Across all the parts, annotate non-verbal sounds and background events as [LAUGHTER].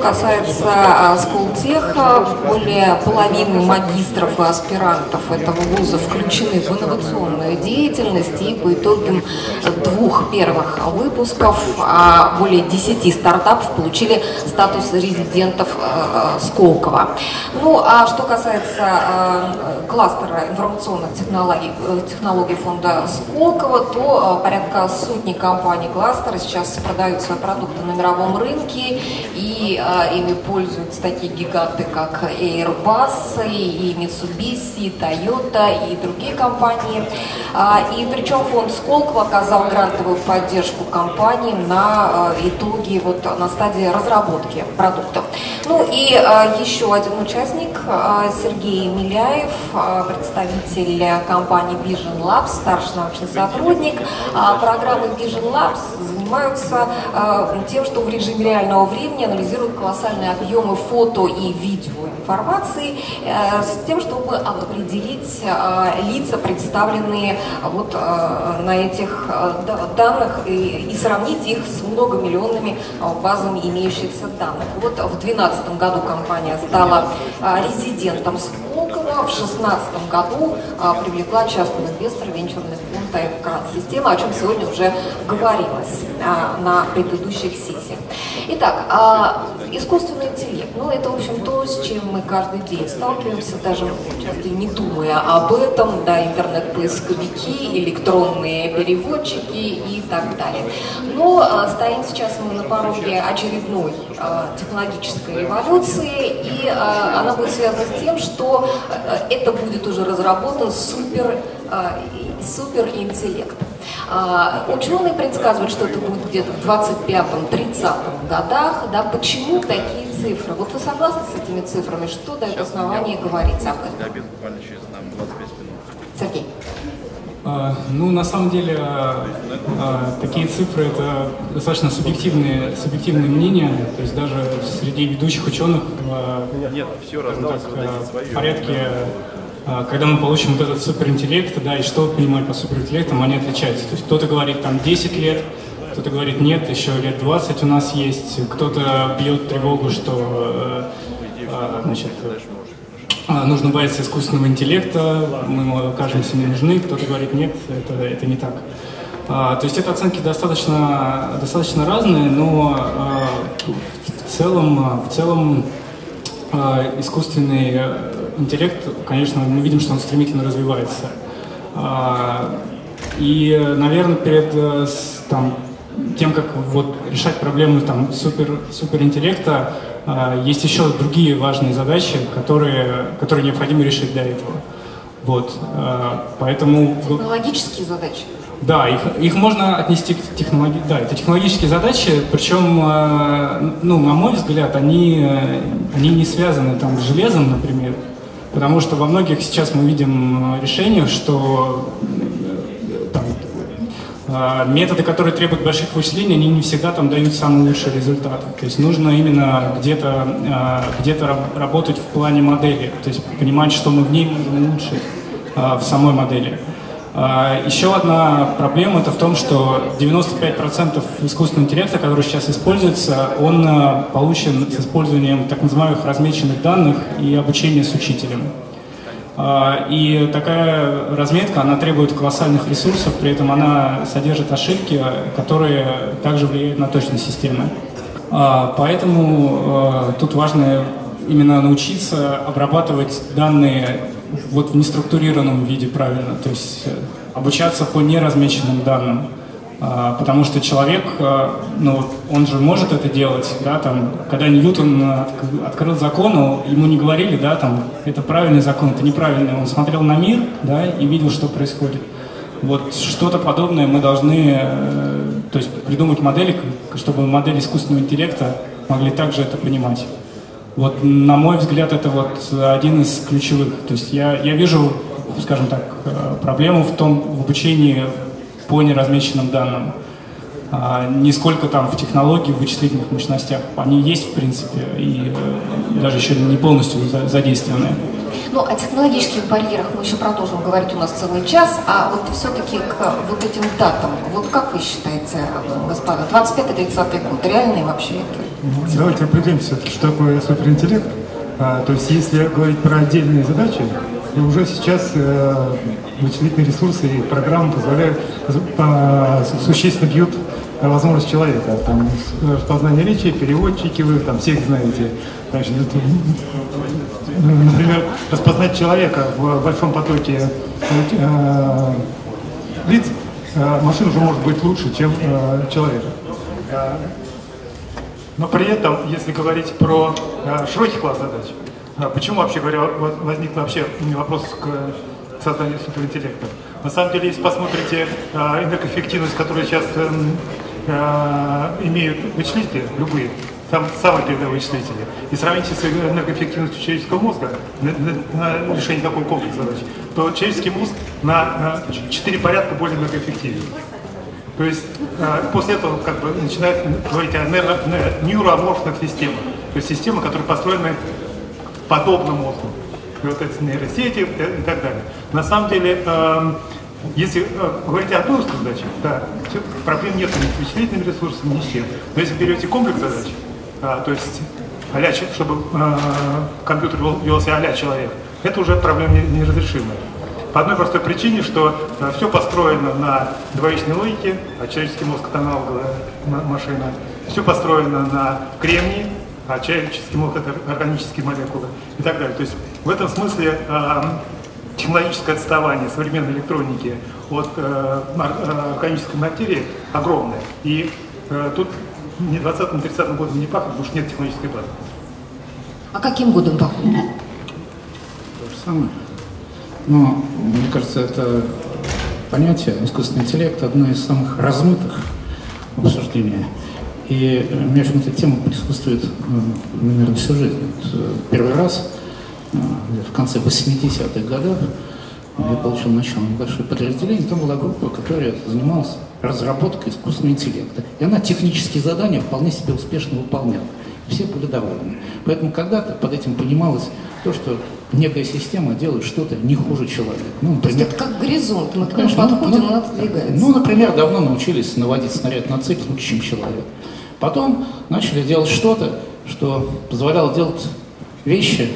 касается а, Сколтеха, более половины магистров и аспирантов этого вуза включены в инновационную деятельность, и по итогам двух первых выпусков а, более 10 стартапов получили статус резидентов а, Сколково. Ну, а что касается кластера информационных технологий, э, технологий фонда Сколково, то порядка сотни компаний кластера сейчас продают свои продукты на мировом рынке, и ими пользуются такие гиганты, как Airbus, и Mitsubishi, и Toyota, и другие компании. А, и причем фонд Сколково оказал грантовую поддержку компаниям на а, итоге, вот на стадии разработки продуктов. Ну и а, еще один участник, а, Сергей Миляев, а, представитель компании Vision Labs, старший научный сотрудник. А, программы Vision Labs занимаются э, тем, что в режиме реального времени анализируют колоссальные объемы фото и видео информации э, с тем, чтобы определить э, лица, представленные вот э, на этих данных и, сравнить их с многомиллионными э, базами имеющихся данных. Вот в 2012 году компания стала резидентом В 2016 году э, привлекла частного инвестора венчурный фонд АФК-система, о чем сегодня уже говорилось а, на предыдущих сессиях. Итак, а, искусственный интеллект. Ну, это, в общем, то, с чем мы каждый день сталкиваемся, даже не думая об этом, да, интернет-поисковики, электронные переводчики и так далее. Но а, стоим сейчас мы на пороге очередной а, технологической революции, и она будет связана с тем, что это будет уже разработан супер, суперинтеллект. А, ученые предсказывают, что это будет где-то в 25-30 годах. Да, почему такие цифры? Вот вы согласны с этими цифрами? Что дает основание говорить об этом? Сергей. А, ну, на самом деле, а, такие цифры – это достаточно субъективные, субъективные мнения. То есть даже среди ведущих ученых Нет, все так, в порядке а, когда мы получим вот этот суперинтеллект, да, и что понимать по суперинтеллектам, они отличаются. То есть кто-то говорит там 10 лет, кто-то говорит нет, еще лет 20 у нас есть, кто-то бьет тревогу, что э, э, значит, э, нужно бояться искусственного интеллекта, мы ему окажемся не нужны, кто-то говорит нет, это, это не так. А, то есть это оценки достаточно, достаточно разные, но а, в целом, в целом искусственный интеллект, конечно, мы видим, что он стремительно развивается. А, и, наверное, перед э, там, тем, как вот, решать проблемы там, супер, суперинтеллекта, а, есть еще другие важные задачи, которые, которые необходимо решить для этого. Вот, а, поэтому... Технологические задачи? Да, их, их можно отнести к технологии. Да, это технологические задачи, причем, ну, на мой взгляд, они, они не связаны там с железом, например, Потому что во многих сейчас мы видим э, решениях, что э, там, э, методы, которые требуют больших вычислений, они не всегда там дают самые лучшие результаты. То есть нужно именно где-то где работать в плане модели, то есть понимать, что мы в ней можем улучшить в самой модели. А, еще одна проблема это в том, что 95% искусственного интеллекта, который сейчас используется, он а, получен с использованием так называемых размеченных данных и обучения с учителем. А, и такая разметка, она требует колоссальных ресурсов, при этом она содержит ошибки, которые также влияют на точность системы. Поэтому тут важно именно научиться обрабатывать данные вот в неструктурированном виде правильно, то есть э, обучаться по неразмеченным данным. А, потому что человек, э, ну, он же может это делать, да, там, когда Ньютон открыл закон, ему не говорили, да, там, это правильный закон, это неправильный, он смотрел на мир, да, и видел, что происходит. Вот что-то подобное мы должны, э, то есть придумать модели, чтобы модели искусственного интеллекта могли также это понимать. Вот, на мой взгляд, это вот один из ключевых. То есть я, я вижу, скажем так, э, проблему в том, в обучении по неразмеченным данным. А, не сколько там в технологии, в вычислительных мощностях. Они есть, в принципе, и э, даже еще не полностью задействованы. Ну, о технологических барьерах мы еще продолжим говорить у нас целый час, а вот все-таки к вот этим датам, вот как вы считаете, господа, 25-30 год, реальные вообще это? Давайте определимся, что такое суперинтеллект. А, то есть если говорить про отдельные задачи, то уже сейчас э, вычислительные ресурсы и программы позволяют, э, существенно бьют возможность человека. Там, распознание речи, переводчики, вы там всех знаете. Значит, например, распознать человека в большом потоке э, лиц, э, машина уже может быть лучше, чем э, человек. Но при этом, если говорить про э, широкий класс задач, э, почему вообще говоря возник вообще вопрос к созданию суперинтеллекта? На самом деле, если посмотрите э, энергоэффективность, которую сейчас имеют вычислители, любые, там самые передовые вычислители, и сравните с энергоэффективностью человеческого мозга на, решение такого комплекса задач, то человеческий мозг на, 4 порядка более энергоэффективен. То есть э, после этого как бы начинают говорить о нейроаморфных системах, то есть системы, которые построены подобно мозгу. И вот эти нейросети и так далее. На самом деле, э, если э, говорить о одной задаче, да, проблем нет ни с вычислительными ресурсами, ни с чем. Но если берете комплекс задач, то есть а чтобы э, компьютер вел, вел себя а человек, это уже проблема неразрешимая. По одной простой причине, что э, все построено на двоичной логике, а человеческий мозг это аналоговая машина, все построено на кремнии, а человеческий мозг это органические молекулы и так далее. То есть в этом смысле технологическое отставание современной электроники от э, э органической материи огромное. И тут не 20-м, 30 годом не пахнет, потому что нет технологической базы. А каким годом пахнет? То же самое. Но, мне кажется, это понятие искусственный интеллект одно из самых размытых в. И у меня в эта тема присутствует, э, наверное, всю жизнь. Э, первый раз э, в конце 80-х годов я получил начало небольшое подразделение, там была группа, которая занималась разработкой искусственного интеллекта. И она технические задания вполне себе успешно выполняла. Все были довольны. Поэтому когда-то под этим понималось то, что некая система делает что-то не хуже человека. Ну, например, это как горизонт, мы к нему подходим, ну, он отодвигается. Ну, например, давно научились наводить снаряд на цель лучше, чем человек. Потом начали делать что-то, что позволяло делать вещи,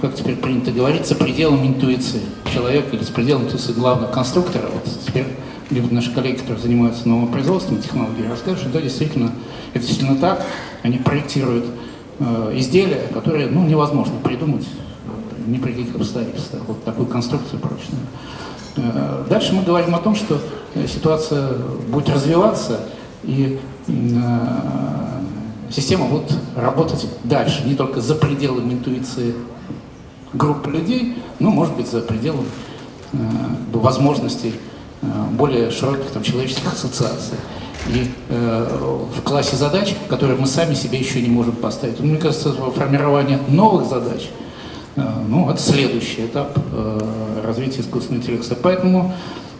как теперь принято говорить, за пределом интуиции человека или с пределом интуиции главного конструктора. Вот теперь либо наши коллеги, которые занимаются новым производством технологий, расскажут, что да, действительно, это действительно так. Они проектируют э, изделия, которые ну, невозможно придумать ни при каких обстоятельствах. Вот такую конструкцию прочную. Э, дальше мы говорим о том, что ситуация будет развиваться, и э, система будет работать дальше, не только за пределами интуиции группы людей, но, может быть, за пределами э, возможностей более широких там, человеческих ассоциаций. И э, в классе задач, которые мы сами себе еще не можем поставить. Мне кажется, формирование новых задач, э, ну, это следующий этап э, развития искусственного интеллекта. Поэтому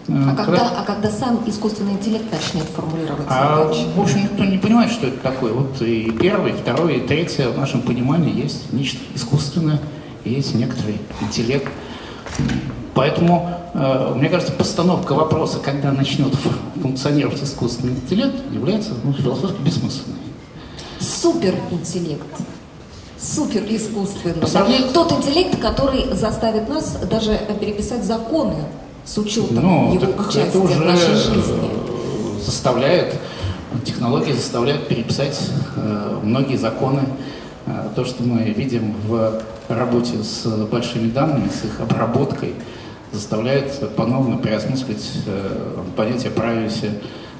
э, а когда, а когда сам искусственный интеллект начнет формулировать а, задачи? В общем, никто не понимает, что это такое. Вот и первый, и второй, и третий в нашем понимании есть нечто искусственное, есть некоторый интеллект. Поэтому, э, мне кажется, постановка вопроса, когда начнет функционировать искусственный интеллект, является ну, философски бессмысленной. Суперинтеллект. Супер искусственный. Посмотреть... Тот интеллект, который заставит нас даже переписать законы с учетом ну, его участия это уже в нашей жизни. Заставляет, технологии заставляют переписать э, многие законы. Э, то, что мы видим в работе с большими данными, с их обработкой, заставляет по-новому переосмыслить э, понятие privacy.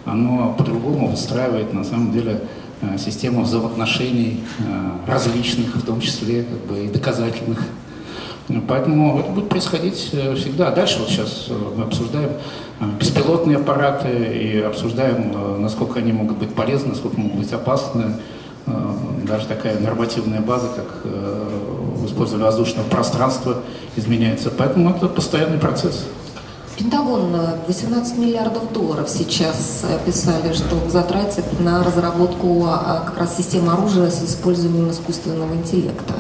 Оно по-другому выстраивает, на самом деле, э, систему взаимоотношений э, различных, в том числе как бы, и доказательных. Поэтому это будет происходить всегда. Дальше вот сейчас мы обсуждаем беспилотные аппараты и обсуждаем, насколько они могут быть полезны, насколько могут быть опасны. Даже такая нормативная база, как э, использование воздушного пространства, изменяется. Поэтому это постоянный процесс. Пентагон 18 миллиардов долларов сейчас писали, что затратит на разработку а, как раз системы оружия с использованием искусственного интеллекта.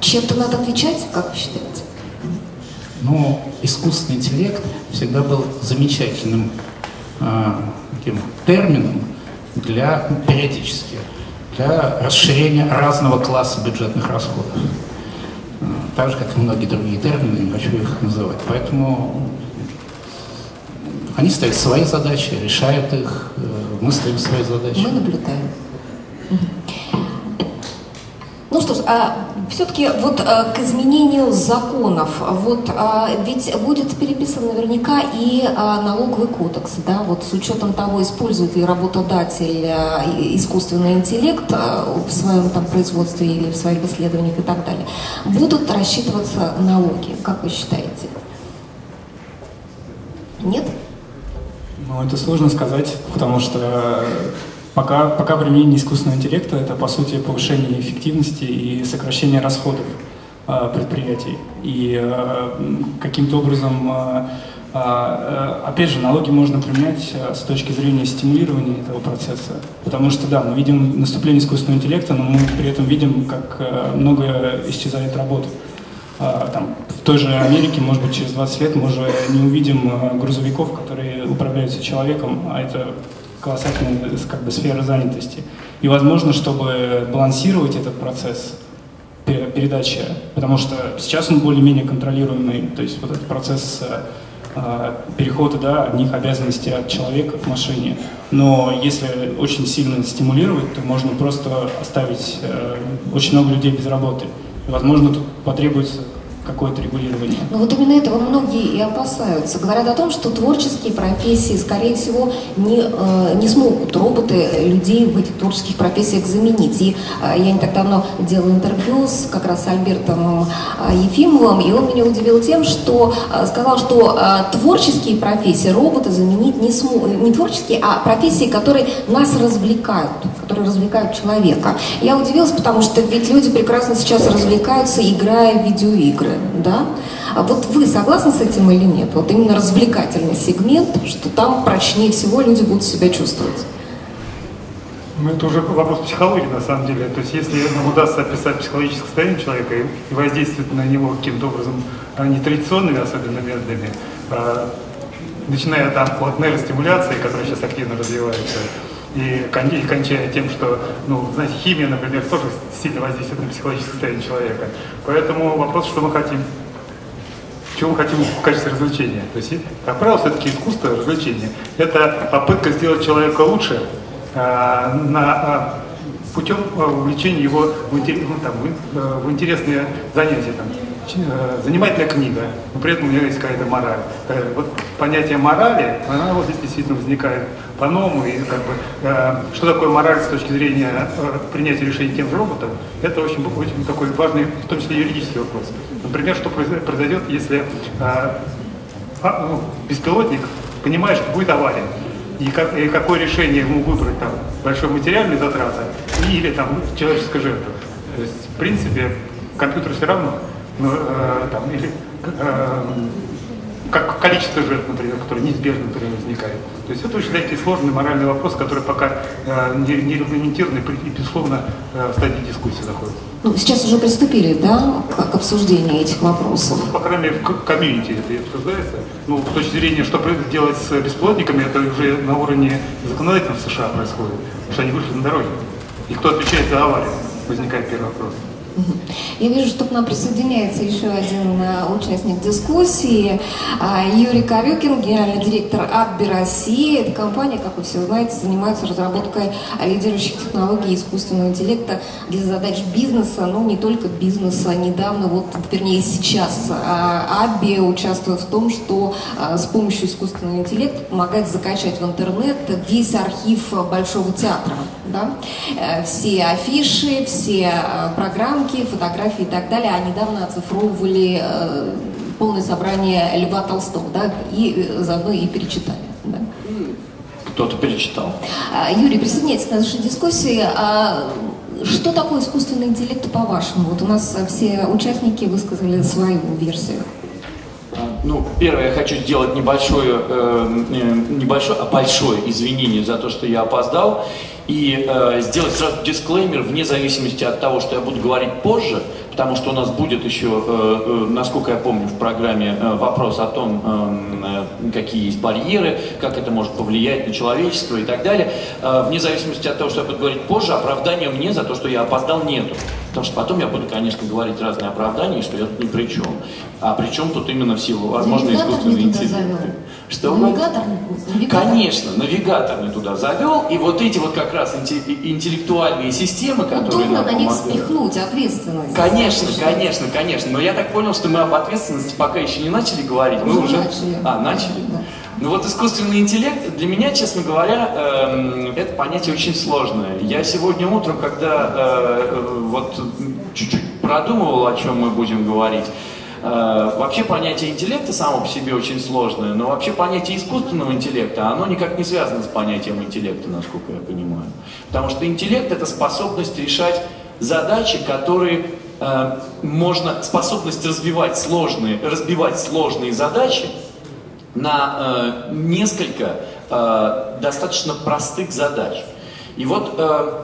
Чем-то надо отвечать, как вы считаете? Ну, искусственный интеллект всегда был замечательным э, таким термином, для периодически для расширения разного класса бюджетных расходов. Так же, как и многие другие термины, не хочу их называть. Поэтому они ставят свои задачи, решают их, э, мы ставим свои задачи. Мы наблюдаем. Ну что ж, а все-таки вот а, к изменению законов, вот а, ведь будет переписан наверняка и а, налоговый кодекс, да, вот с учетом того, использует ли работодатель искусственный интеллект в своем там производстве или в своих исследованиях и так далее, будут рассчитываться налоги, как вы считаете? Нет? Ну, это сложно сказать, потому что Пока, пока применение искусственного интеллекта – это, по сути, повышение эффективности и сокращение расходов э, предприятий. И э, каким-то образом, э, э, опять же, налоги можно применять э, с точки зрения стимулирования этого процесса. Потому что, да, мы видим наступление искусственного интеллекта, но мы при этом видим, как э, много исчезает работы. Э, там, в той же Америке, может быть, через 20 лет мы уже не увидим э, грузовиков, которые управляются человеком, а это колоссальная как бы, сфера занятости. И возможно, чтобы балансировать этот процесс передачи, потому что сейчас он более-менее контролируемый, то есть вот этот процесс э, перехода да, одних обязанностей от человека к машине. Но если очень сильно стимулировать, то можно просто оставить э, очень много людей без работы. Возможно, тут потребуется какое-то регулирование. Ну вот именно этого многие и опасаются. Говорят о том, что творческие профессии, скорее всего, не, э, не смогут роботы людей в этих творческих профессиях заменить. И э, я не так давно делала интервью с как раз Альбертом э, Ефимовым, и он меня удивил тем, что э, сказал, что э, творческие профессии роботы заменить не смогут. Не творческие, а профессии, которые нас развлекают, которые развлекают человека. Я удивилась, потому что ведь люди прекрасно сейчас развлекаются, играя в видеоигры да? А вот вы согласны с этим или нет? Вот именно развлекательный сегмент, что там прочнее всего люди будут себя чувствовать. Ну, это уже вопрос психологии, на самом деле. То есть, если нам удастся описать психологическое состояние человека и воздействовать на него каким-то образом а, нетрадиционными, особенно методами, а, начиная там от нейростимуляции, которая сейчас активно развивается, и, кончая тем, что, ну, знаете, химия, например, тоже сильно воздействует на психологическое состояние человека. Поэтому вопрос, что мы хотим, чего мы хотим в качестве развлечения. То есть, как правило, все-таки искусство развлечения – это попытка сделать человека лучше а, на, а, путем а, увлечения его в, ну, там, в, э, в интересные занятия. Там, Э, занимательная книга, но при этом у нее есть какая-то мораль. Э, вот понятие морали, она вот здесь действительно возникает по-новому. И как бы, э, что такое мораль с точки зрения принятия решений тем же роботом, это очень, очень такой важный, в том числе юридический вопрос. Например, что произойдет, если а, ну, беспилотник понимает, что будет авария. И, как, и какое решение ему выбрать, там, большой материальный затраты или там человеческая жертва. То есть, в принципе, компьютер все равно ну, э, там, или э, как количество жертв, например, которые неизбежно например, возникает. То есть это очень такие сложный моральный вопрос, который пока э, не, не регламентирован и, безусловно, э, в стадии дискуссии находится. Ну, сейчас уже приступили, да, к, к обсуждению этих вопросов? Ну, по крайней мере, в комьюнити это обсуждается. Ну, с точки зрения, что делать с бесплотниками, это уже на уровне законодательства в США происходит, потому что они вышли на дороге. И кто отвечает за аварию, возникает первый вопрос. Я вижу, что к нам присоединяется еще один э, участник дискуссии, а, Юрий Корюкин, генеральный директор Адби России. Эта компания, как вы все знаете, занимается разработкой лидирующих технологий искусственного интеллекта для задач бизнеса, но не только бизнеса. Недавно, вот, вернее сейчас, Адби участвует в том, что а, с помощью искусственного интеллекта помогает закачать в интернет весь архив Большого театра. Да? Э, все афиши, все э, программы, рисунки, фотографии и так далее, а недавно оцифровывали э, полное собрание Льва Толстого, да, и э, заодно и перечитали. Да. Кто-то перечитал. А, Юрий, присоединяйтесь к нашей дискуссии. А что такое искусственный интеллект по-вашему? Вот у нас все участники высказали свою версию. Ну, первое, я хочу сделать небольшое, э, небольшое, а большое извинение за то, что я опоздал и э, сделать сразу дисклеймер вне зависимости от того, что я буду говорить позже, потому что у нас будет еще, э, э, насколько я помню, в программе э, вопрос о том, какие есть барьеры, как это может повлиять на человечество и так далее. Вне зависимости от того, что я буду говорить позже, оправдания мне за то, что я опоздал, нету. Потому что потом я буду, конечно, говорить разные оправдания, что я тут ни при чем. А при чем тут именно в силу, возможно, искусственного интеллекта. Что навигатор, навигатор? Конечно, навигатор не туда завел, и вот эти вот как раз интеллектуальные системы, которые Удобно на них спихнуть ответственность. Конечно, конечно, конечно. Но я так понял, что мы об ответственности пока еще не начали говорить. Мы уже... Начали. А, начали? Да. Ну вот искусственный интеллект, для меня, честно говоря, э, это понятие очень сложное. Я сегодня утром, когда э, вот чуть-чуть продумывал, о чем мы будем говорить, Э, вообще понятие интеллекта само по себе очень сложное, но вообще понятие искусственного интеллекта, оно никак не связано с понятием интеллекта, насколько я понимаю. Потому что интеллект это способность решать задачи, которые э, можно, способность развивать сложные, разбивать сложные задачи на э, несколько э, достаточно простых задач. И вот э,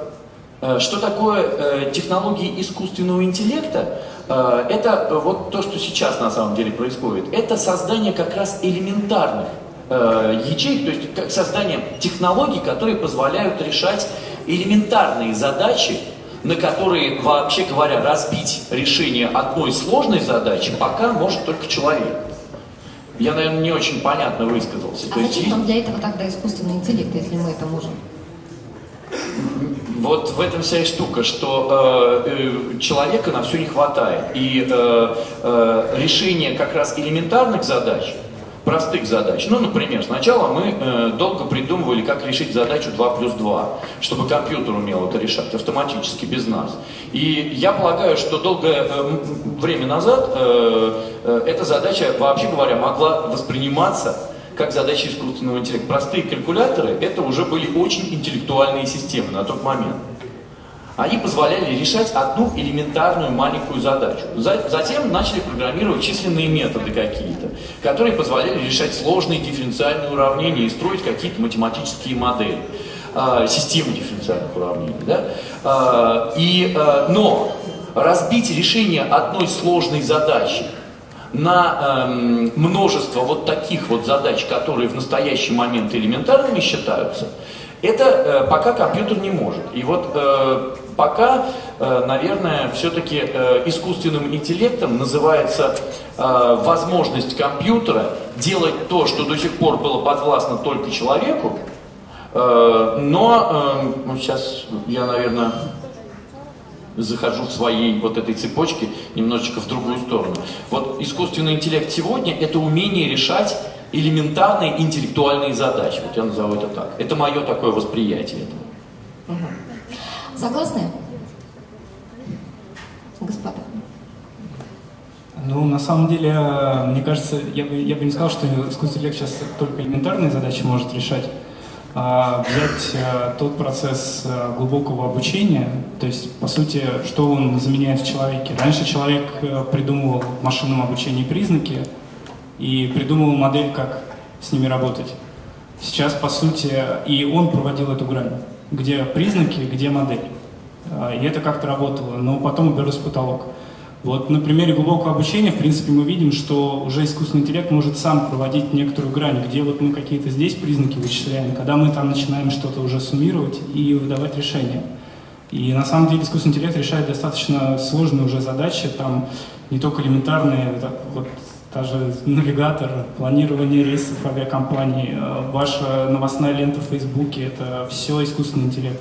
э что такое э, технологии искусственного интеллекта? Э, это вот то, что сейчас на самом деле происходит. Это создание как раз элементарных э, ячеек, то есть как создание технологий, которые позволяют решать элементарные задачи, на которые, вообще говоря, разбить решение одной сложной задачи пока может только человек. Я, наверное, не очень понятно высказался. А зачем нам для этого тогда искусственный интеллект, если мы это можем? Вот в этом вся и штука, что э, э, человека на все не хватает. И э, э, решение как раз элементарных задач, простых задач. Ну, например, сначала мы э, долго придумывали, как решить задачу 2 плюс 2, чтобы компьютер умел это решать автоматически, без нас. И я полагаю, что долгое э, время назад э, э, эта задача, вообще говоря, могла восприниматься как задачи искусственного интеллекта. Простые калькуляторы — это уже были очень интеллектуальные системы на тот момент. Они позволяли решать одну элементарную маленькую задачу. Затем начали программировать численные методы какие-то, которые позволяли решать сложные дифференциальные уравнения и строить какие-то математические модели, а, системы дифференциальных уравнений. Да? А, и, а, но разбить решение одной сложной задачи на эм, множество вот таких вот задач, которые в настоящий момент элементарными считаются, это э, пока компьютер не может. И вот э, пока, э, наверное, все-таки э, искусственным интеллектом называется э, возможность компьютера делать то, что до сих пор было подвластно только человеку, но сейчас я, наверное, захожу в своей вот этой цепочке немножечко в другую сторону. Вот искусственный интеллект сегодня – это умение решать элементарные интеллектуальные задачи. Вот я назову это так. Это мое такое восприятие этого. Согласны? Господа. Ну, на самом деле, мне кажется, я бы, я бы не сказал, что искусственный интеллект сейчас только элементарные задачи может решать. А, взять а, тот процесс а, глубокого обучения, то есть, по сути, что он заменяет в человеке. Раньше человек придумывал в машинном обучении признаки и придумывал модель, как с ними работать. Сейчас, по сути, и он проводил эту грань, где признаки, где модель. И это как-то работало, но потом уберось потолок. Вот на примере глубокого обучения, в принципе, мы видим, что уже искусственный интеллект может сам проводить некоторую грань, где вот мы какие-то здесь признаки вычисляем, когда мы там начинаем что-то уже суммировать и выдавать решения. И на самом деле искусственный интеллект решает достаточно сложные уже задачи, там не только элементарные, вот та же навигатор, планирование рейсов авиакомпаний, э, ваша новостная лента в Фейсбуке, это все искусственный интеллект.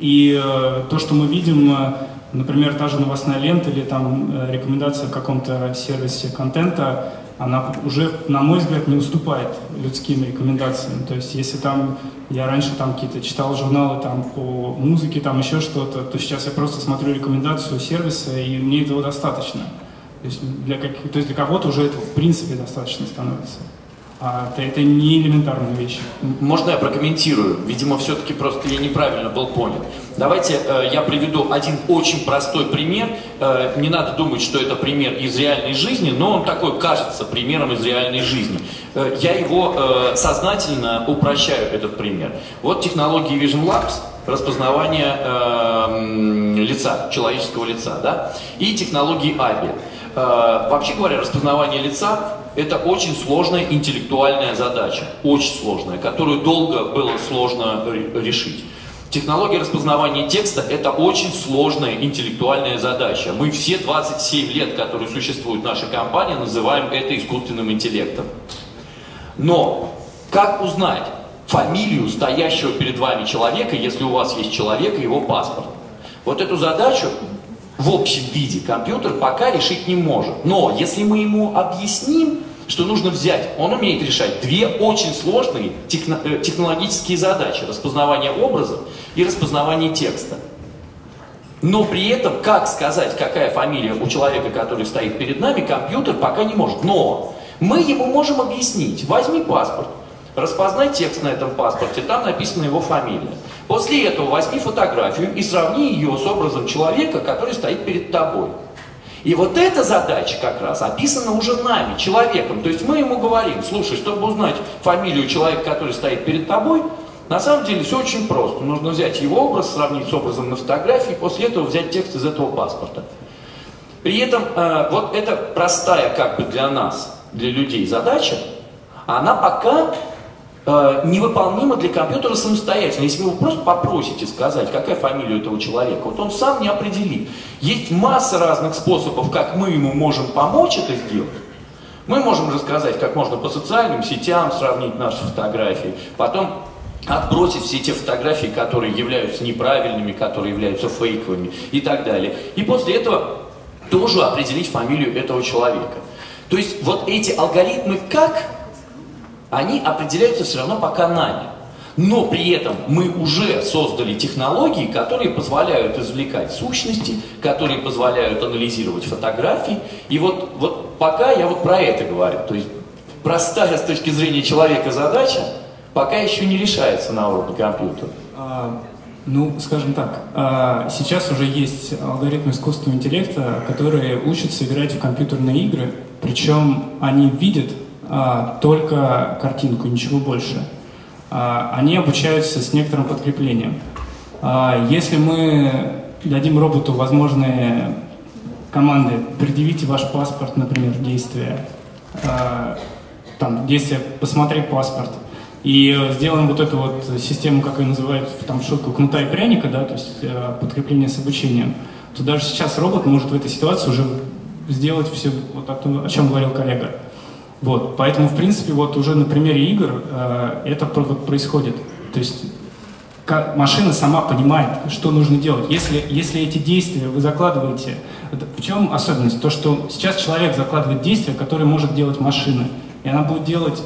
И э, то, что мы видим, э, Например, та же новостная лента или там рекомендация в каком-то сервисе контента, она уже, на мой взгляд, не уступает людским рекомендациям. То есть, если там я раньше там какие-то читал журналы там по музыке, там еще что-то, то сейчас я просто смотрю рекомендацию сервиса, и мне этого достаточно. То есть для, как, то есть для кого-то уже этого в принципе достаточно становится. А это, это не элементарная вещь. Можно я прокомментирую? Видимо, все-таки просто я неправильно был понят. Давайте э, я приведу один очень простой пример. Э, не надо думать, что это пример из реальной жизни, но он такой кажется примером из реальной жизни. Э, я его э, сознательно упрощаю, этот пример. Вот технологии Vision Labs распознавания э, лица, человеческого лица, да, и технологии ABI. Э, вообще говоря, распознавание лица – это очень сложная интеллектуальная задача, очень сложная, которую долго было сложно решить. Технология распознавания текста – это очень сложная интеллектуальная задача. Мы все 27 лет, которые существует наша компания, называем это искусственным интеллектом. Но как узнать фамилию стоящего перед вами человека, если у вас есть человек и его паспорт? Вот эту задачу в общем виде компьютер пока решить не может. Но если мы ему объясним, что нужно взять, он умеет решать две очень сложные техно, э, технологические задачи. Распознавание образов и распознавание текста. Но при этом, как сказать, какая фамилия у человека, который стоит перед нами, компьютер пока не может. Но мы ему можем объяснить. Возьми паспорт, распознай текст на этом паспорте, там написана его фамилия. После этого возьми фотографию и сравни ее с образом человека, который стоит перед тобой. И вот эта задача как раз описана уже нами, человеком. То есть мы ему говорим, слушай, чтобы узнать фамилию человека, который стоит перед тобой, на самом деле все очень просто. Нужно взять его образ, сравнить с образом на фотографии, после этого взять текст из этого паспорта. При этом э, вот эта простая как бы для нас, для людей задача, она пока э, невыполнима для компьютера самостоятельно. Если вы его просто попросите сказать, какая фамилия этого человека, вот он сам не определит. Есть масса разных способов, как мы ему можем помочь это сделать. Мы можем рассказать, как можно по социальным сетям сравнить наши фотографии, потом отбросить все те фотографии, которые являются неправильными, которые являются фейковыми и так далее. И после этого тоже определить фамилию этого человека. То есть вот эти алгоритмы как, они определяются все равно пока нами. Но при этом мы уже создали технологии, которые позволяют извлекать сущности, которые позволяют анализировать фотографии. И вот, вот пока я вот про это говорю. То есть простая с точки зрения человека задача пока еще не решается на уровне компьютера. А, ну, скажем так, а, сейчас уже есть алгоритмы искусственного интеллекта, которые учатся играть в компьютерные игры, причем они видят только картинку, ничего больше. А, они обучаются с некоторым подкреплением. А, если мы дадим роботу возможные команды, предъявите ваш паспорт, например, действия, там, действие «посмотри паспорт», и сделаем вот эту вот систему, как ее называют там шутку, кнута и пряника, да, то есть подкрепление с обучением, то даже сейчас робот может в этой ситуации уже сделать все, вот о, о чем говорил коллега. Вот, поэтому, в принципе, вот уже на примере игр э, это происходит. То есть как машина сама понимает, что нужно делать. Если, если эти действия вы закладываете... В чем особенность? То, что сейчас человек закладывает действия, которые может делать машина. И она будет делать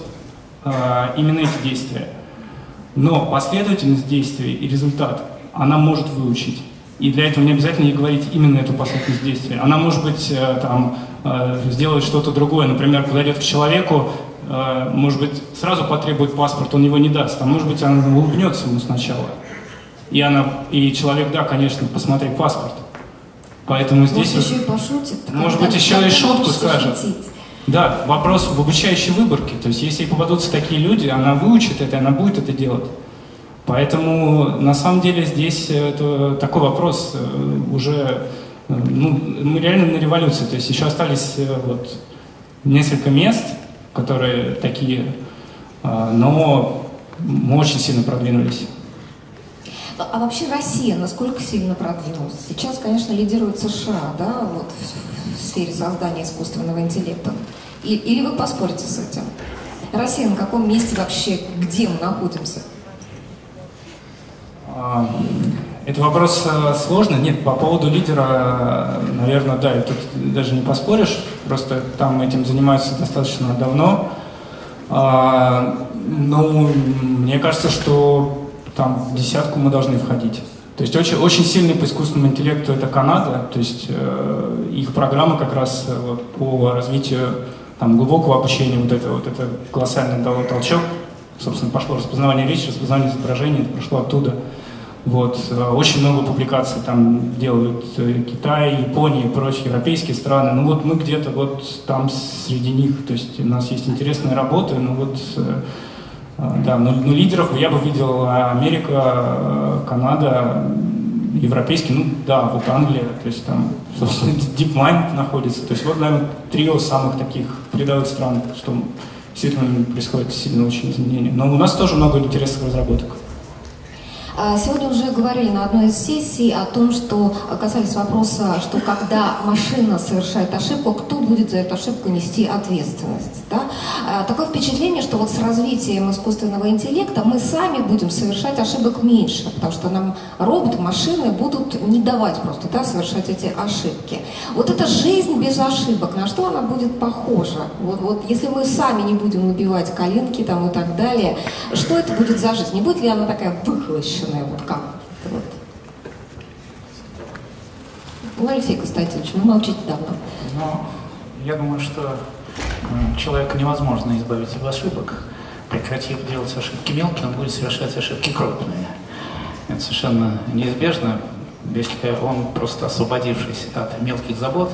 э, именно эти действия. Но последовательность действий и результат она может выучить. И для этого не обязательно ей говорить именно эту последовательность действий. Она может быть э, там Э, сделать что-то другое. Например, подойдет к человеку, э, может быть, сразу потребует паспорт, он его не даст. А может быть, она улыбнется ему сначала. И, она, и человек, да, конечно, посмотри паспорт. Поэтому здесь... Может, еще и пошутит. Может быть, еще и шутку скажет. Да, вопрос в обучающей выборке. То есть, если попадутся такие люди, она выучит это, она будет это делать. Поэтому, на самом деле, здесь это такой вопрос э, уже ну, мы реально на революции. То есть еще остались э, вот несколько мест, которые такие, а, но мы очень сильно продвинулись. А вообще Россия насколько сильно продвинулась? Сейчас, конечно, лидирует США, да, вот в сфере создания искусственного интеллекта. И, или вы поспорите с этим? Россия на каком месте вообще, где мы находимся? А, это вопрос э, сложный. Нет, по поводу лидера, наверное, да, тут даже не поспоришь. Просто там этим занимаются достаточно давно. А, ну, мне кажется, что там в десятку мы должны входить. То есть очень, очень сильный по искусственному интеллекту это Канада, то есть э, их программа как раз э, по развитию там, глубокого обучения, вот это, вот это колоссальный дало толчок, собственно, пошло распознавание речи, распознавание изображения, это прошло оттуда. Вот. Э, очень много публикаций там делают э, Китай, Япония и прочие европейские страны. Ну вот мы где-то вот там среди них, то есть у нас есть интересные работы, но вот э, А, да, но, но лидеров я бы видел Америка, Канада, европейский, ну да, вот Англия, то есть там, собственно, [LAUGHS] DeepMind находится. То есть вот, наверное, трио самых таких передовых стран, что действительно происходит сильно очень изменения. Но у нас тоже много интересных разработок. А, сегодня уже говорили на одной из сессий о том, что касались вопроса, что когда машина совершает ошибку, кто будет за эту ошибку нести ответственность. Да? А, такое впечатление, что вот с развитием искусственного интеллекта мы сами будем совершать ошибок меньше, потому что нам роботы, машины будут не давать просто да, совершать эти ошибки. Вот эта жизнь без ошибок, на что она будет похожа? Вот, вот если мы сами не будем набивать коленки там, и так далее, что это будет за жизнь? Не будет ли она такая выхлощенная? Взвешенное, вот как? Вот. Ну, Алексей Константинович, вы молчите давно. Ну, я думаю, что человека невозможно избавить от ошибок. Прекратив делать ошибки мелкие, он будет совершать ошибки крупные. Это совершенно неизбежно, если он, просто освободившись от мелких забот,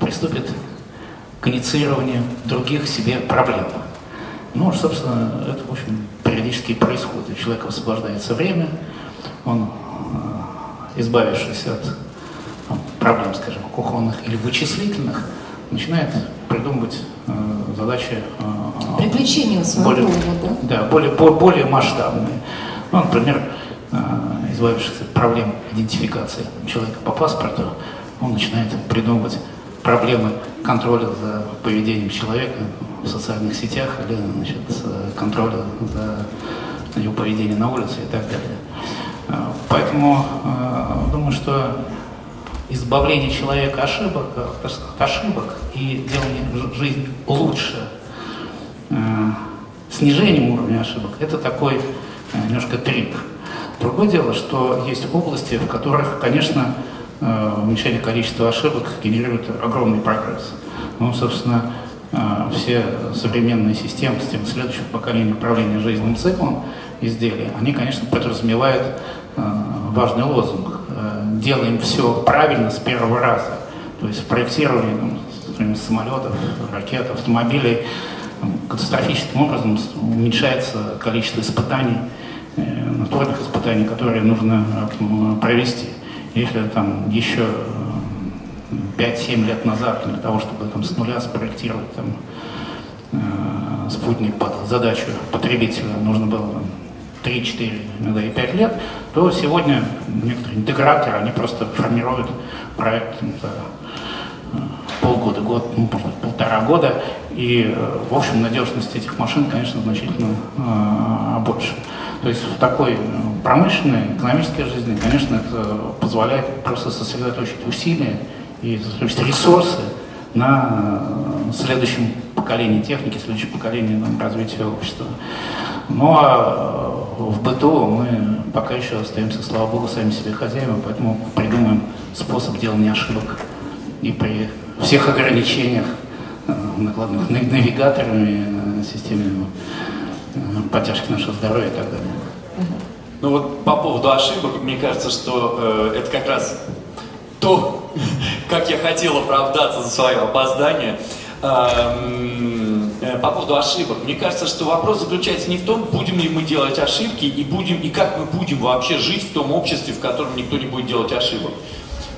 приступит к инициированию других себе проблем. Ну, собственно, это, в общем, периодически происходит. У человека освобождается время, он, э, избавившись от ну, проблем, скажем, кухонных или вычислительных, начинает придумывать э, задачи э, приключения своего более, рода. Да, более, более масштабные. Ну, например, э, избавившись от проблем идентификации человека по паспорту, он начинает придумывать проблемы контроля за поведением человека в социальных сетях или значит, контроля за его поведение на улице и так далее. А, поэтому а, думаю, что избавление человека ошибок, от ошибок и делание жизни лучше, а, снижение уровня ошибок, это такой немножко трик. Другое дело, что есть области, в которых, конечно, уменьшение количества ошибок генерирует огромный прогресс. Ну, собственно, а, все современные системы, системы следующего поколения управления жизненным циклом изделий, они, конечно, подразумевают а, важный лозунг. Делаем все правильно с первого раза. То есть в проектировании там, самолетов, ракет, автомобилей катастрофическим образом уменьшается количество испытаний, э, натурных испытаний, которые нужно провести. Если там еще 5-7 лет назад для того, чтобы там, с нуля спроектировать там, э, спутник под задачу потребителя, нужно было там, 3-4, иногда и 5 лет, то сегодня некоторые интеграторы, они просто формируют проект за э, полгода, год, ну, может быть, полтора года, и, э, в общем, надежность этих машин, конечно, значительно э, больше. То есть в такой промышленной, экономической жизни, конечно, это позволяет просто сосредоточить усилия и ресурсы на э, следующем поколении техники, следующем поколении там, развития общества. Ну а э, в быту мы пока еще остаемся, слава богу, сами себе хозяевами, поэтому придумаем способ делания ошибок и при всех ограничениях, э, накладных навигаторами, системами поддержки нашего здоровья и так далее. Ну вот по поводу ошибок, мне кажется, что э, это как раз то, [LAUGHS] как я хотел оправдаться за свое опоздание. Эм, э, по поводу ошибок. Мне кажется, что вопрос заключается не в том, будем ли мы делать ошибки и будем и как мы будем вообще жить в том обществе, в котором никто не будет делать ошибок.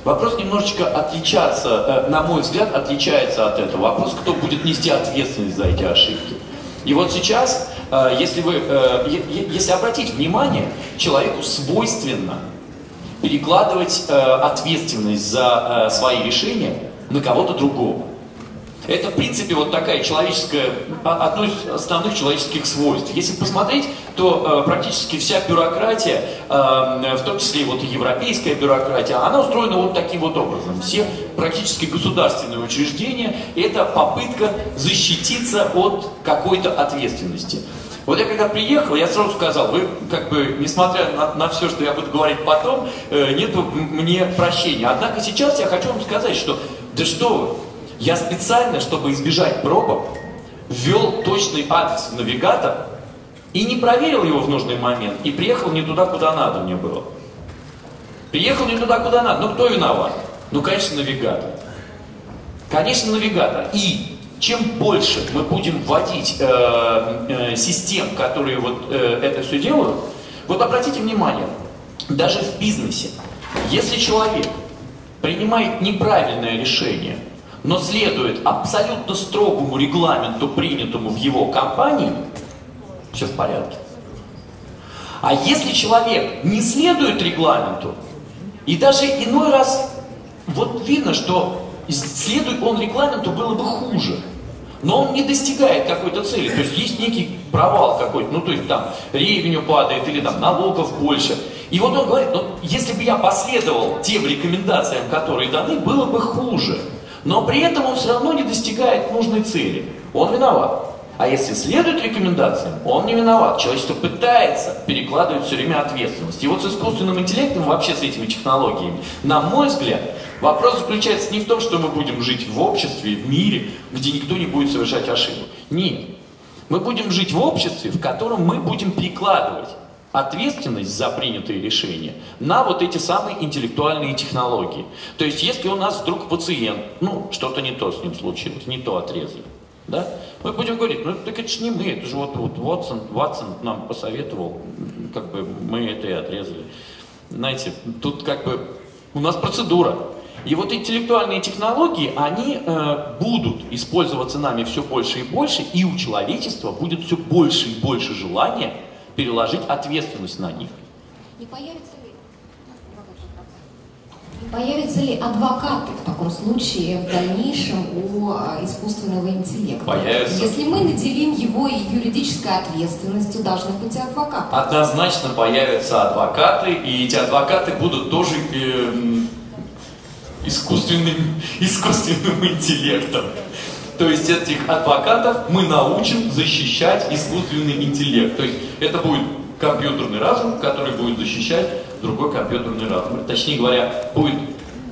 Вопрос немножечко отличаться, э, на мой взгляд, отличается от этого. Вопрос, кто будет нести ответственность за эти ошибки. И вот сейчас, если вы, если обратить внимание, человеку свойственно перекладывать э, ответственность за э, свои решения на кого-то другого. Это, в принципе, вот такая человеческая, одно из основных человеческих свойств. Если посмотреть, то э, практически вся бюрократия, э, в том числе и вот европейская бюрократия, она устроена вот таким вот образом. Все практически государственные учреждения – это попытка защититься от какой-то ответственности. Вот я когда приехал, я сразу сказал, вы как бы, несмотря на, на все, что я буду говорить потом, э, нету мне прощения. Однако сейчас я хочу вам сказать, что, да что я специально, чтобы избежать пробок, ввел точный адрес в навигатор и не проверил его в нужный момент, и приехал не туда, куда надо мне было. Приехал не туда, куда надо. Ну кто виноват? Ну, конечно, навигатор. Конечно, навигатор. И чем больше мы будем вводить э, э, систем, которые вот э, это все делают, вот обратите внимание, даже в бизнесе, если человек принимает неправильное решение, но следует абсолютно строгому регламенту, принятому в его компании, все в порядке. А если человек не следует регламенту, и даже иной раз вот видно, что следует он регламенту, было бы хуже. Но он не достигает какой-то цели. То есть есть некий провал какой-то. Ну, то есть там ревеню падает или там налогов больше. И вот он говорит, ну, если бы я последовал тем рекомендациям, которые даны, было бы хуже. Но при этом он все равно не достигает нужной цели. Он виноват. А если следует рекомендациям, он не виноват. Человечество пытается перекладывать все время ответственность. И вот с искусственным интеллектом, вообще с этими технологиями, на мой взгляд, вопрос заключается не в том, что мы будем жить в обществе, в мире, где никто не будет совершать ошибок. Нет. Мы будем жить в обществе, в котором мы будем перекладывать ответственность за принятые решения на вот эти самые интеллектуальные технологии. То есть, если у нас вдруг пациент, ну, что-то не то с ним случилось, не то отрезали, да? Мы будем говорить, ну так это же не мы, это же вот, вот Ватсон, Ватсон нам посоветовал, как бы мы это и отрезали. Знаете, тут как бы у нас процедура. И вот интеллектуальные технологии, они э, будут использоваться нами все больше и больше, и у человечества будет все больше и больше желания переложить ответственность на них. Не появится Появятся ли адвокаты в таком случае в дальнейшем у а, искусственного интеллекта? Появятся. Если мы наделим его юридической ответственностью, должны быть и адвокаты. Однозначно появятся адвокаты, и эти адвокаты будут тоже э, искусственным, [LAUGHS] искусственным интеллектом. То есть этих адвокатов мы научим защищать искусственный интеллект. То есть это будет компьютерный разум, который будет защищать другой компьютерный разум. Точнее говоря, будет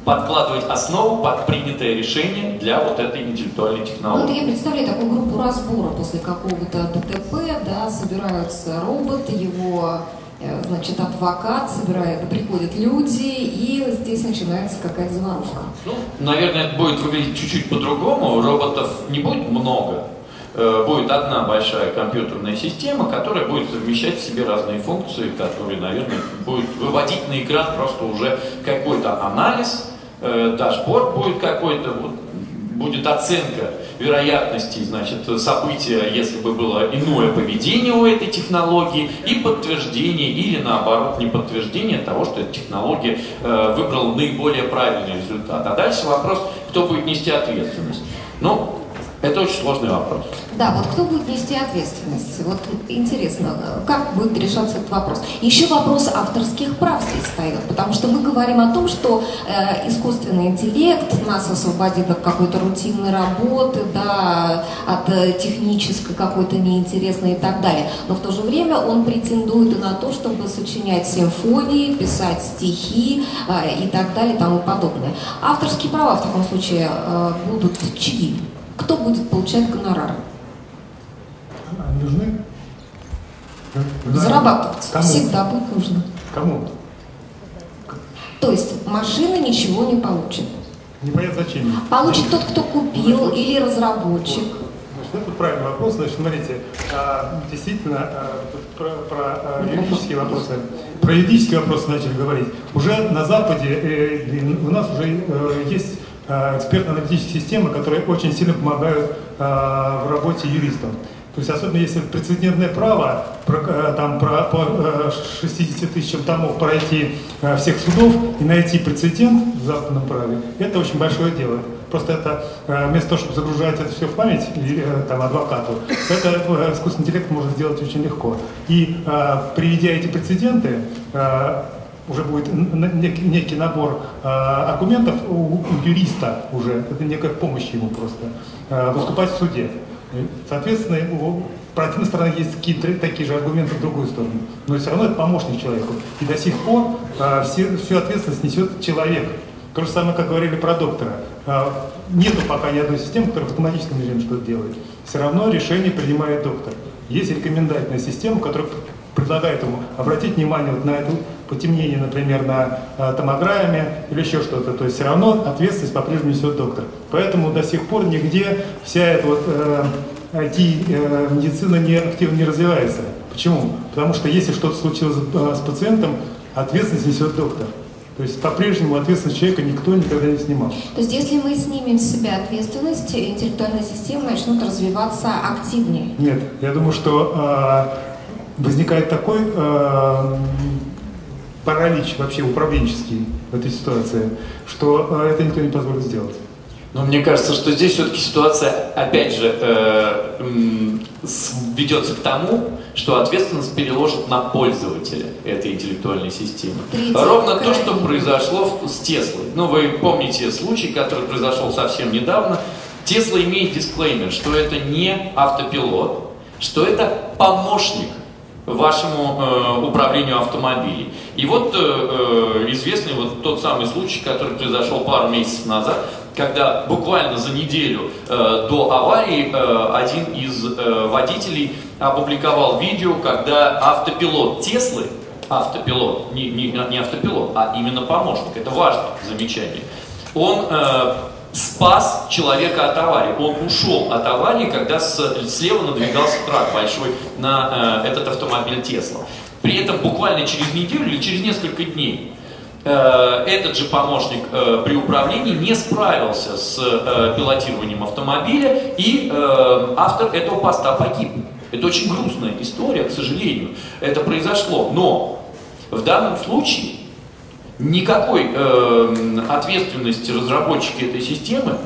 подкладывать основу под принятое решение для вот этой интеллектуальной технологии. Ну, это я представляю такую группу разбора после какого-то ДТП, да, собираются роботы, его значит, адвокат, собирает, приходят люди, и здесь начинается какая-то заварушка. Ну, наверное, это будет выглядеть чуть-чуть по-другому, роботов не будет много, Э, будет одна большая компьютерная система, которая будет совмещать в себе разные функции, которые, наверное, будет выводить на экран просто уже какой-то анализ, э, дашборд будет какой-то, вот, будет оценка вероятности, значит, события, если бы было иное поведение у этой технологии, и подтверждение или наоборот не подтверждение того, что эта технология э, выбрала наиболее правильный результат. А дальше вопрос, кто будет нести ответственность. Ну, это очень сложный вопрос. Да, вот кто будет нести ответственность? Вот интересно, как будет решаться этот вопрос? Еще вопрос авторских прав здесь встает, потому что мы говорим о том, что э, искусственный интеллект нас освободит от какой-то рутинной работы, да, от э, технической какой-то неинтересной и так далее. Но в то же время он претендует и на то, чтобы сочинять симфонии, писать стихи э, и так далее и тому подобное. Авторские права в таком случае э, будут чьи? Кто будет получать гонорары? Они нужны? Зарабатывать Кому? всегда будет нужно. Кому? То есть машина ничего не получит. Непонятно зачем. Получит тот, кто купил или разработчик. Значит, это правильный вопрос. Значит, смотрите, а, действительно, а, про, про а, юридические вопросы, про юридические вопросы начали говорить. Уже на Западе э, у нас уже э, есть экспертно-аналитические системы, которые очень сильно помогают э, в работе юристам. То есть особенно если прецедентное право, про, э, там про, по 60 тысячам томов пройти всех судов и найти прецедент в западном праве, это очень большое дело. Просто это вместо того, чтобы загружать это все в память там, адвокату, это искусственный интеллект может сделать очень легко. И приведя эти прецеденты, уже будет некий, набор э, аргументов у, у юриста уже, это некая помощь ему просто, э, выступать в суде. Соответственно, у противной стороны есть какие-то такие же аргументы в другую сторону. Но все равно это помощник человеку. И до сих пор э, все, всю ответственность несет человек. То же самое, как говорили про доктора. Э, нету пока ни одной системы, которая в автоматическом режиме что-то делает. Все равно решение принимает доктор. Есть рекомендательная система, которая предлагает ему обратить внимание вот на это потемнение, например, на э, томограмме или еще что-то. То есть все равно ответственность по-прежнему несет доктор. Поэтому до сих пор нигде вся эта вот э, IT-медицина не активно не развивается. Почему? Потому что если что-то случилось э, с пациентом, ответственность несет доктор. То есть по-прежнему ответственность человека никто никогда не снимал. То есть если мы снимем с себя ответственность, интеллектуальные системы начнут развиваться активнее? Нет, я думаю, что э, возникает такой э, паралич вообще управленческий в этой ситуации, что э, это никто не позволит сделать. Но мне кажется, что здесь все-таки ситуация, опять же, э, ведется к тому, что ответственность переложит на пользователя этой интеллектуальной системы. Третий Ровно то, что произошло с Теслой. Ну, вы помните случай, который произошел совсем недавно. Тесла имеет дисклеймер, что это не автопилот, что это помощник вашему э, управлению автомобилем. И вот э, э, известный вот тот самый случай, который произошел пару месяцев назад, когда буквально за неделю э, до аварии э, один из э, водителей опубликовал видео, когда автопилот Теслы, автопилот, не, не, не автопилот, а именно помощник, это важное замечание, он э, спас человека от аварии. Он ушел от аварии, когда с, слева надвигался трак большой на э, этот автомобиль Тесла. При этом буквально через неделю или через несколько дней э, этот же помощник э, при управлении не справился с э, пилотированием автомобиля, и автор этого поста погиб. Это очень грустная история, к сожалению. Это произошло. Но в данном случае никакой э, ответственности разработчики этой системы,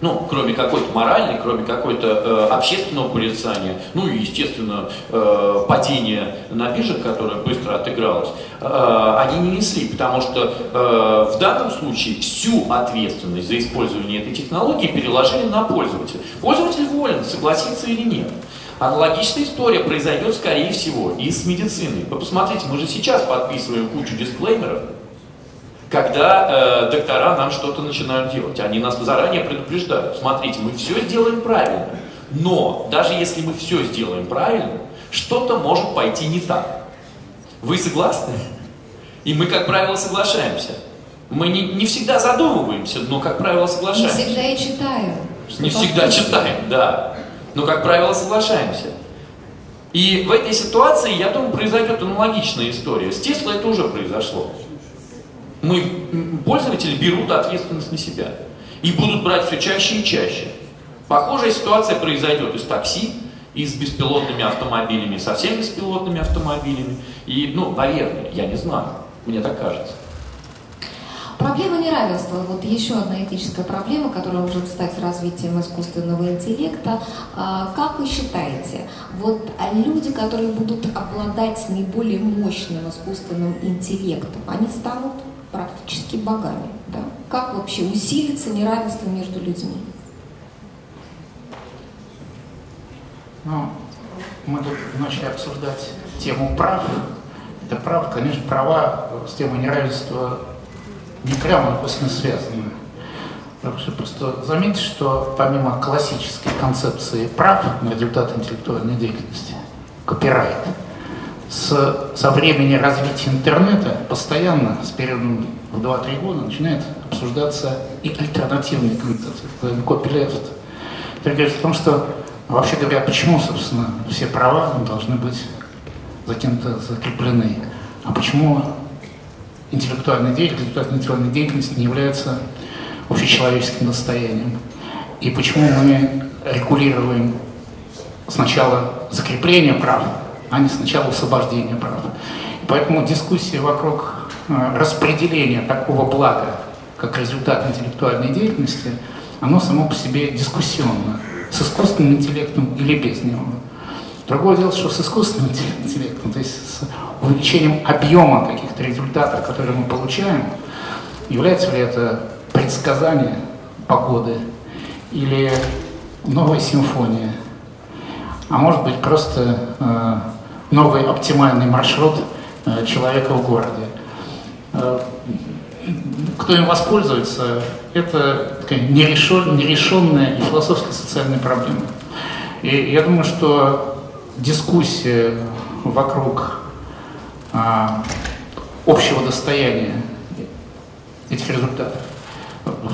ну, кроме какой-то моральной, кроме какой-то э, общественного порицания, ну и, естественно, э, падения на бирже, которое быстро отыгралось, э, они не несли, потому что э, в данном случае всю ответственность за использование этой технологии переложили на пользователя. Пользователь волен, согласиться или нет. Аналогичная история произойдет, скорее всего, и с медициной. Вы посмотрите, мы же сейчас подписываем кучу дисклеймеров, когда э, доктора нам что-то начинают делать. Они нас заранее предупреждают. Смотрите, мы все сделаем правильно. Но даже если мы все сделаем правильно, что-то может пойти не так. Вы согласны? И мы, как правило, соглашаемся. Мы не, не всегда задумываемся, но, как правило, Не соглашаемся. всегда и читаем. Не всегда читаем, да. Но, как правило, соглашаемся. И в этой ситуации, я думаю, произойдет аналогичная история. С Tesla это уже произошло. Мы, пользователи берут ответственность на себя. И будут брать все чаще и чаще. Похожая ситуация произойдет и с такси, и с беспилотными автомобилями, со всеми беспилотными автомобилями. И, ну, наверное, я не знаю. Мне так кажется. Проблема неравенства. Вот еще одна этическая проблема, которая может стать развитием искусственного интеллекта. А, Как вы считаете, вот люди, которые будут обладать наиболее мощным искусственным интеллектом, они станут практически богами? Да? Как вообще усилится неравенство между людьми? Ну, мы тут начали обсуждать тему прав. Это правда, конечно, права с темой неравенства не прямо написано связаны. Просто заметьте, что помимо классической концепции прав на результат интеллектуальной деятельности, копирайт, с, со времени развития интернета постоянно, с периодом в 2-3 года, начинает обсуждаться и альтернативные концепции, это копилефт. Это говорит о том, что, вообще говоря, почему, собственно, все права должны быть за кем-то закреплены, а почему интеллектуальная деятельность, результат интеллектуальной деятельности не является общечеловеческим достоянием. И почему мы регулируем сначала закрепление прав, а не сначала освобождение прав. Поэтому дискуссия вокруг э, распределения такого блага, как результат интеллектуальной деятельности, оно само по себе дискуссионно, с искусственным интеллектом или без него. Другое дело, что с искусственным интеллектом, то есть с увеличением объема каких-то результатов, которые мы получаем, является ли это предсказание погоды или новая симфония, а может быть просто э, новый оптимальный маршрут э, человека в городе. Э, кто им воспользуется, это такая нерешен- нерешенная и философско-социальная проблема. И я думаю, что дискуссия вокруг а, общего достояния этих результатов,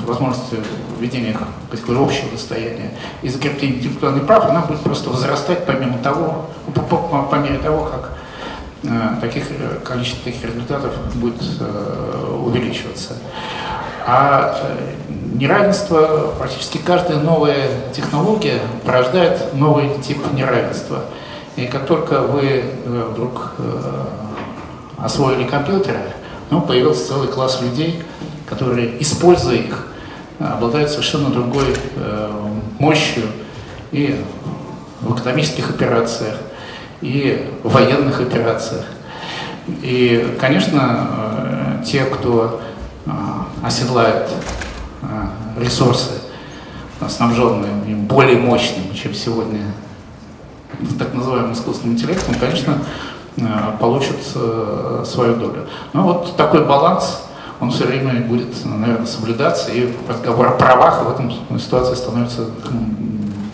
возможности введения их в общего достояния и закрепления интеллектуальных прав, она будет просто возрастать помимо того, по, по, по мере того, как э, таких, э, количество таких результатов будет э, увеличиваться. А э, неравенство, практически каждая новая технология порождает новый тип неравенства. И как только вы э, вдруг освоили компьютеры, ну, появился целый класс людей, которые, используя их, обладают совершенно другой э, мощью и в экономических операциях, и в военных операциях. И, конечно, э, те, кто э, оседлает ресурсы, снабженные более мощным, чем сегодня так называемым искусственным интеллектом, конечно, получат свою долю. Но вот такой баланс, он все время будет, наверное, соблюдаться, и разговор о правах в этом ситуации становится,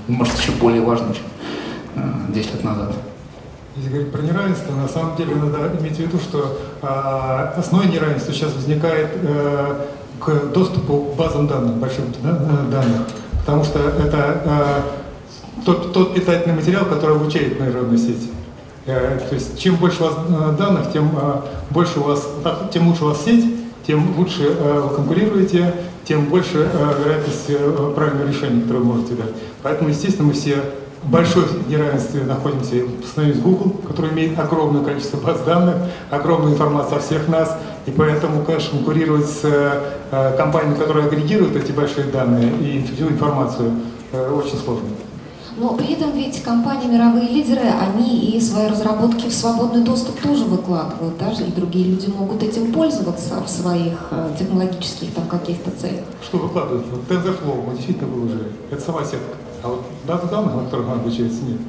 может, еще более важным, чем 10 лет назад. Если говорить про неравенство, на самом деле надо иметь в виду, что э, основное неравенство сейчас возникает э, к доступу к базам данных, большим да, данных, потому что это э, тот, тот питательный материал, который обучает нейронные сети. Э, то есть чем больше у вас э, данных, тем э, больше у вас, тем лучше у вас сеть, тем лучше вы конкурируете, тем больше вероятность правильного решения, которое вы можете дать. Поэтому, естественно, мы все в большой неравенстве находимся по Google, который имеет огромное количество баз данных, огромную информацию о всех нас, и поэтому, конечно, конкурировать с компаниями, которые агрегируют эти большие данные и всю информацию, очень сложно. Но при этом ведь компании мировые лидеры, они и свои разработки в свободный доступ тоже выкладывают, даже и другие люди могут этим пользоваться в своих э, технологических там каких-то целях. Что выкладывают? TensorFlow мы действительно выложили. Это сама сетка. А вот база данных, на которых она обучается, нет.